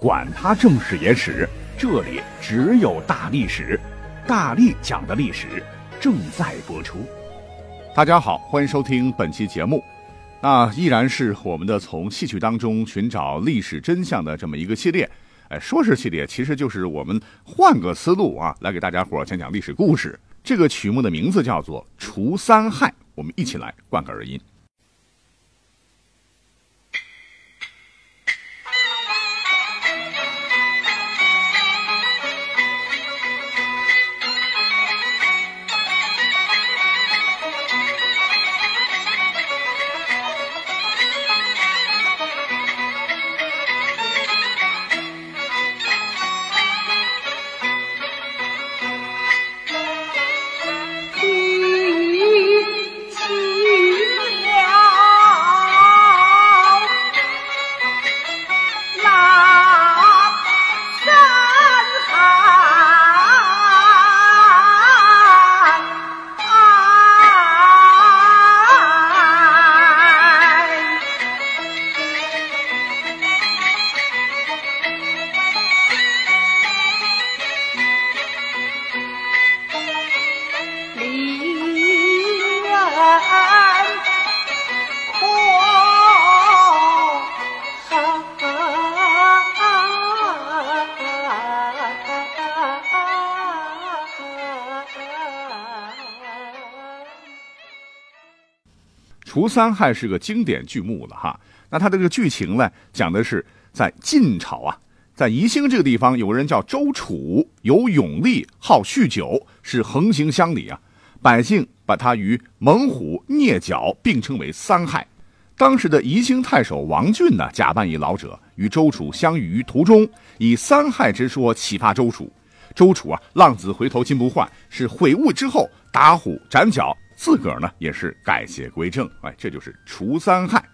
管他正史野史。这里只有大历史，大力讲的历史正在播出。大家好，欢迎收听本期节目。那依然是我们的从戏曲当中寻找历史真相的这么一个系列。哎，说是系列，其实就是我们换个思路啊，来给大家伙讲讲历史故事。这个曲目的名字叫做《除三害》，我们一起来贯个耳音。除三害是个经典剧目了哈，那它这个剧情呢，讲的是在晋朝啊，在宜兴这个地方，有个人叫周楚，有勇力，好酗酒，是横行乡里啊，百姓把他与猛虎、啮角并称为三害。当时的宜兴太守王俊呢，假扮一老者，与周楚相遇于途中，以三害之说启发周楚。周楚啊，浪子回头金不换，是悔悟之后打虎斩角。自个儿呢也是改邪归正，哎，这就是除三害。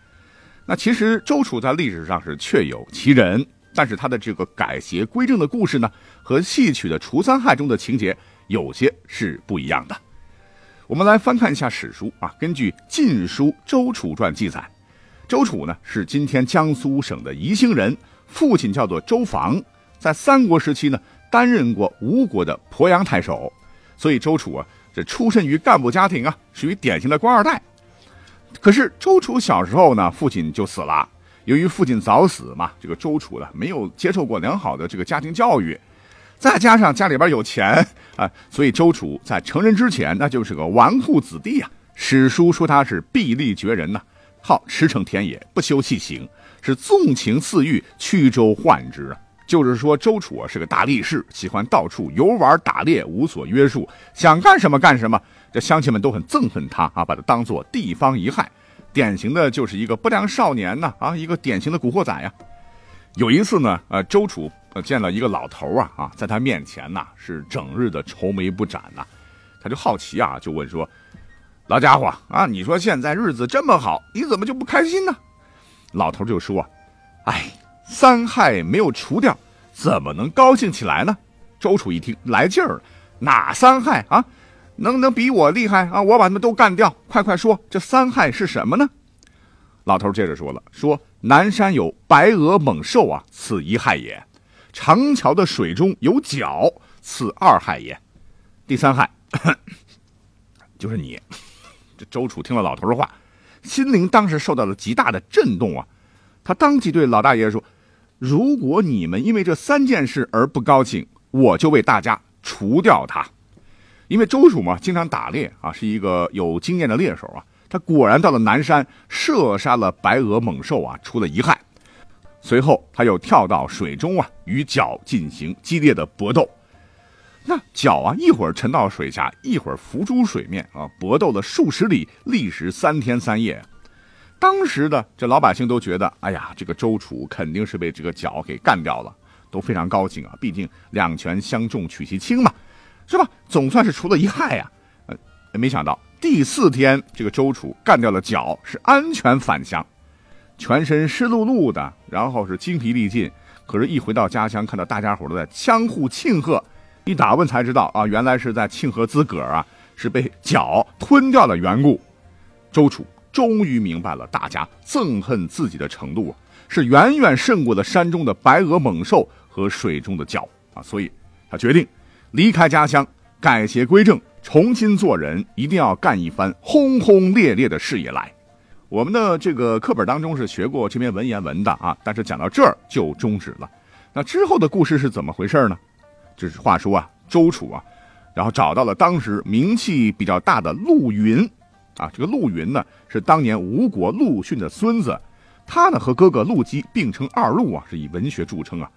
那其实周楚在历史上是确有其人，但是他的这个改邪归正的故事呢，和戏曲的除三害中的情节有些是不一样的。我们来翻看一下史书啊，根据《晋书·周楚传》记载，周楚呢是今天江苏省的宜兴人，父亲叫做周防，在三国时期呢担任过吴国的鄱阳太守，所以周楚啊。这出身于干部家庭啊，属于典型的官二代。可是周楚小时候呢，父亲就死了。由于父亲早死嘛，这个周楚呢没有接受过良好的这个家庭教育，再加上家里边有钱啊，所以周楚在成人之前那就是个纨绔子弟啊。史书说他是臂力绝人呐，好驰骋田野，不修细行，是纵情肆欲，曲周宦之啊。就是说，周楚啊是个大力士，喜欢到处游玩打猎，无所约束，想干什么干什么。这乡亲们都很憎恨他啊，把他当做地方遗害，典型的就是一个不良少年呢啊，一个典型的古惑仔呀。有一次呢，呃，周楚见了一个老头啊啊，在他面前呐是整日的愁眉不展呐，他就好奇啊，就问说：“老家伙啊，你说现在日子这么好，你怎么就不开心呢？”老头就说：“哎。”三害没有除掉，怎么能高兴起来呢？周楚一听来劲儿了，哪三害啊？能能比我厉害啊？我把他们都干掉！快快说，这三害是什么呢？老头接着说了：说南山有白额猛兽啊，此一害也；长桥的水中有角，此二害也。第三害 就是你。这周楚听了老头的话，心灵当时受到了极大的震动啊！他当即对老大爷说。如果你们因为这三件事而不高兴，我就为大家除掉他。因为周楚嘛，经常打猎啊，是一个有经验的猎手啊。他果然到了南山，射杀了白额猛兽啊，出了遗憾。随后他又跳到水中啊，与角进行激烈的搏斗。那角啊，一会儿沉到水下，一会儿浮出水面啊，搏斗了数十里，历时三天三夜。当时的这老百姓都觉得，哎呀，这个周楚肯定是被这个角给干掉了，都非常高兴啊，毕竟两权相重取其轻嘛，是吧？总算是除了一害呀。呃，没想到第四天，这个周楚干掉了角，是安全返乡，全身湿漉漉的，然后是精疲力尽。可是，一回到家乡，看到大家伙都在相互庆贺，一打问才知道啊，原来是在庆贺自个儿啊是被角吞掉的缘故。周楚终于明白了大家憎恨自己的程度啊，是远远胜过了山中的白额猛兽和水中的角啊，所以他决定离开家乡，改邪归正，重新做人，一定要干一番轰轰烈烈的事业来。我们的这个课本当中是学过这篇文言文的啊，但是讲到这儿就终止了。那之后的故事是怎么回事呢？就是话说啊，周楚啊，然后找到了当时名气比较大的陆云，啊，这个陆云呢是当年吴国陆逊的孙子，他呢和哥哥陆基并称二陆啊，是以文学著称啊。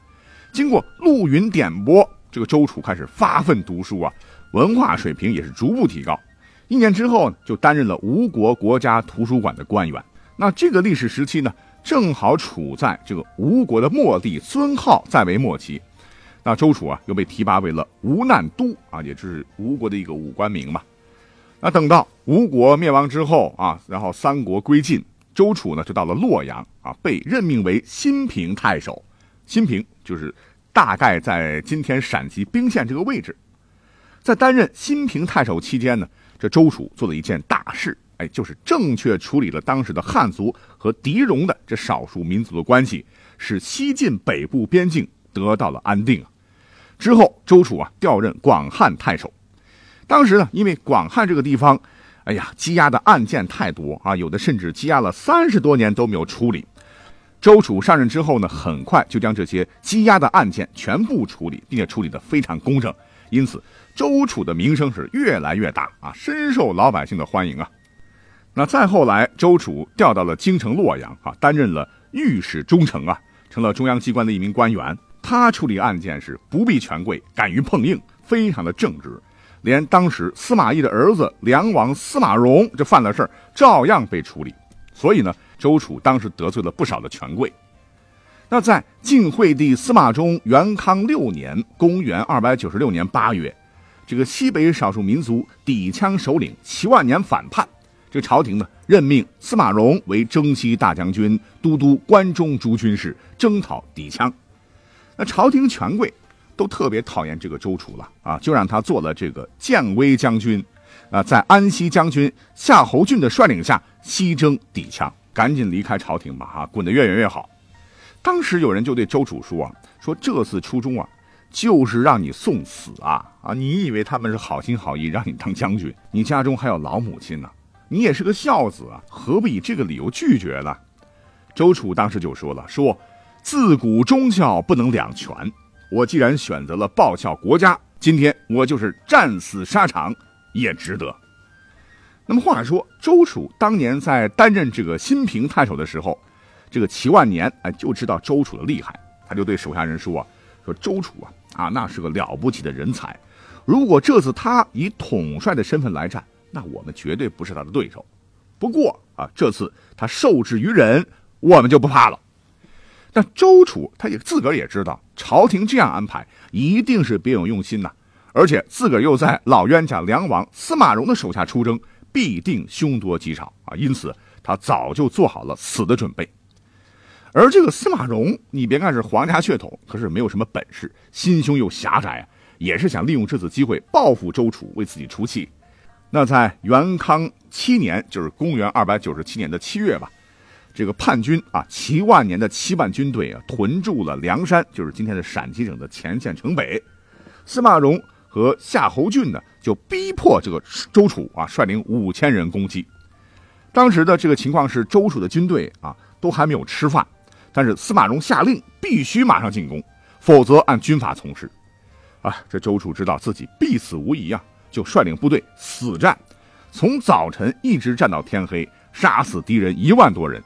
经过陆云点拨，这个周楚开始发奋读书啊，文化水平也是逐步提高。一年之后呢，就担任了吴国国家图书馆的官员。那这个历史时期呢，正好处在这个吴国的末帝孙浩在位末期。那周楚啊，又被提拔为了吴难都啊，也就是吴国的一个武官名嘛。那等到吴国灭亡之后啊，然后三国归晋，周楚呢就到了洛阳啊，被任命为新平太守。新平就是大概在今天陕西彬县这个位置。在担任新平太守期间呢。这周楚做了一件大事，哎，就是正确处理了当时的汉族和狄戎的这少数民族的关系，使西晋北部边境得到了安定啊。之后，周楚啊调任广汉太守。当时呢，因为广汉这个地方，哎呀，积压的案件太多啊，有的甚至积压了三十多年都没有处理。周楚上任之后呢，很快就将这些积压的案件全部处理，并且处理的非常公正，因此。周楚的名声是越来越大啊，深受老百姓的欢迎啊。那再后来，周楚调到了京城洛阳啊，担任了御史中丞啊，成了中央机关的一名官员。他处理案件是不避权贵，敢于碰硬，非常的正直。连当时司马懿的儿子梁王司马荣这犯了事儿，照样被处理。所以呢，周楚当时得罪了不少的权贵。那在晋惠帝司马衷元康六年（公元296年八月）。这个西北少数民族氐羌首领齐万年反叛，这朝廷呢任命司马荣为征西大将军、都督关中诸军事，征讨氐羌。那朝廷权贵都特别讨厌这个周楚了啊，就让他做了这个建威将军，啊，在安西将军夏侯俊的率领下西征氐羌，赶紧离开朝廷吧，哈，滚得越远越好。当时有人就对周楚说啊，说这次出征啊。就是让你送死啊啊！你以为他们是好心好意让你当将军？你家中还有老母亲呢，你也是个孝子啊，何不以这个理由拒绝呢？周楚当时就说了：“说自古忠孝不能两全，我既然选择了报效国家，今天我就是战死沙场也值得。”那么话说，周楚当年在担任这个新平太守的时候，这个齐万年哎就知道周楚的厉害，他就对手下人说啊。说周楚啊啊，那是个了不起的人才。如果这次他以统帅的身份来战，那我们绝对不是他的对手。不过啊，这次他受制于人，我们就不怕了。但周楚他也自个儿也知道，朝廷这样安排一定是别有用心呐。而且自个儿又在老冤家梁王司马荣的手下出征，必定凶多吉少啊。因此，他早就做好了死的准备。而这个司马荣，你别看是皇家血统，可是没有什么本事，心胸又狭窄啊，也是想利用这次机会报复周楚，为自己出气。那在元康七年，就是公元二百九十七年的七月吧，这个叛军啊，齐万年的七万军队啊，屯驻了梁山，就是今天的陕西省的前线城北。司马荣和夏侯俊呢，就逼迫这个周楚啊，率领五千人攻击。当时的这个情况是，周楚的军队啊，都还没有吃饭。但是司马荣下令必须马上进攻，否则按军法从事。啊，这周楚知道自己必死无疑啊，就率领部队死战，从早晨一直战到天黑，杀死敌人一万多人。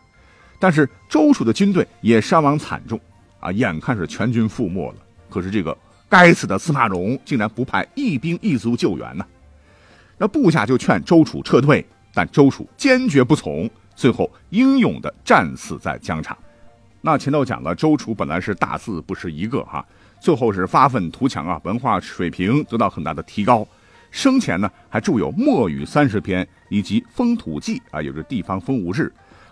但是周楚的军队也伤亡惨重啊，眼看是全军覆没了。可是这个该死的司马荣竟然不派一兵一卒救援呢？那部下就劝周楚撤退，但周楚坚决不从，最后英勇的战死在疆场。那前头讲了，周楚本来是大字不识一个哈，最后是发愤图强啊，文化水平得到很大的提高。生前呢还著有《墨语三十篇》以及《风土记》啊，有着地方风物志，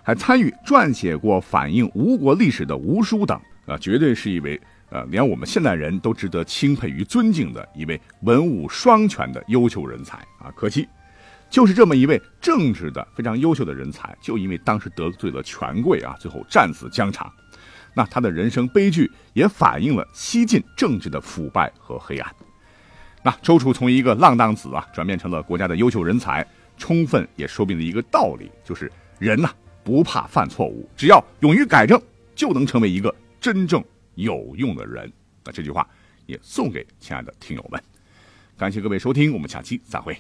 还参与撰写过反映吴国历史的吴书等啊，绝对是一位呃，连我们现代人都值得钦佩与尊敬的一位文武双全的优秀人才啊。可惜，就是这么一位政治的非常优秀的人才，就因为当时得罪了权贵啊，最后战死疆场。那他的人生悲剧也反映了西晋政治的腐败和黑暗。那周楚从一个浪荡子啊，转变成了国家的优秀人才，充分也说明了一个道理，就是人呐不怕犯错误，只要勇于改正，就能成为一个真正有用的人。那这句话也送给亲爱的听友们，感谢各位收听，我们下期再会。